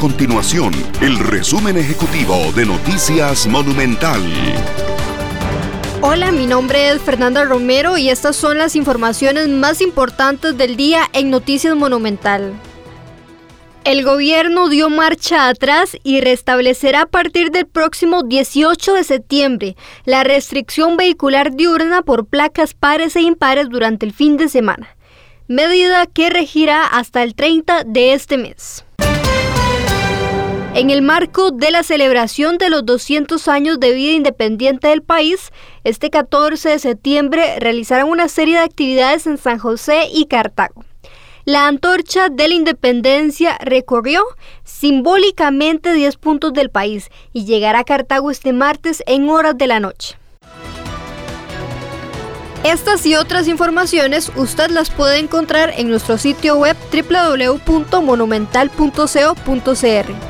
continuación el resumen ejecutivo de Noticias Monumental. Hola, mi nombre es Fernanda Romero y estas son las informaciones más importantes del día en Noticias Monumental. El gobierno dio marcha atrás y restablecerá a partir del próximo 18 de septiembre la restricción vehicular diurna por placas pares e impares durante el fin de semana, medida que regirá hasta el 30 de este mes. En el marco de la celebración de los 200 años de vida independiente del país, este 14 de septiembre realizarán una serie de actividades en San José y Cartago. La antorcha de la independencia recorrió simbólicamente 10 puntos del país y llegará a Cartago este martes en horas de la noche. Estas y otras informaciones usted las puede encontrar en nuestro sitio web www.monumental.co.cr.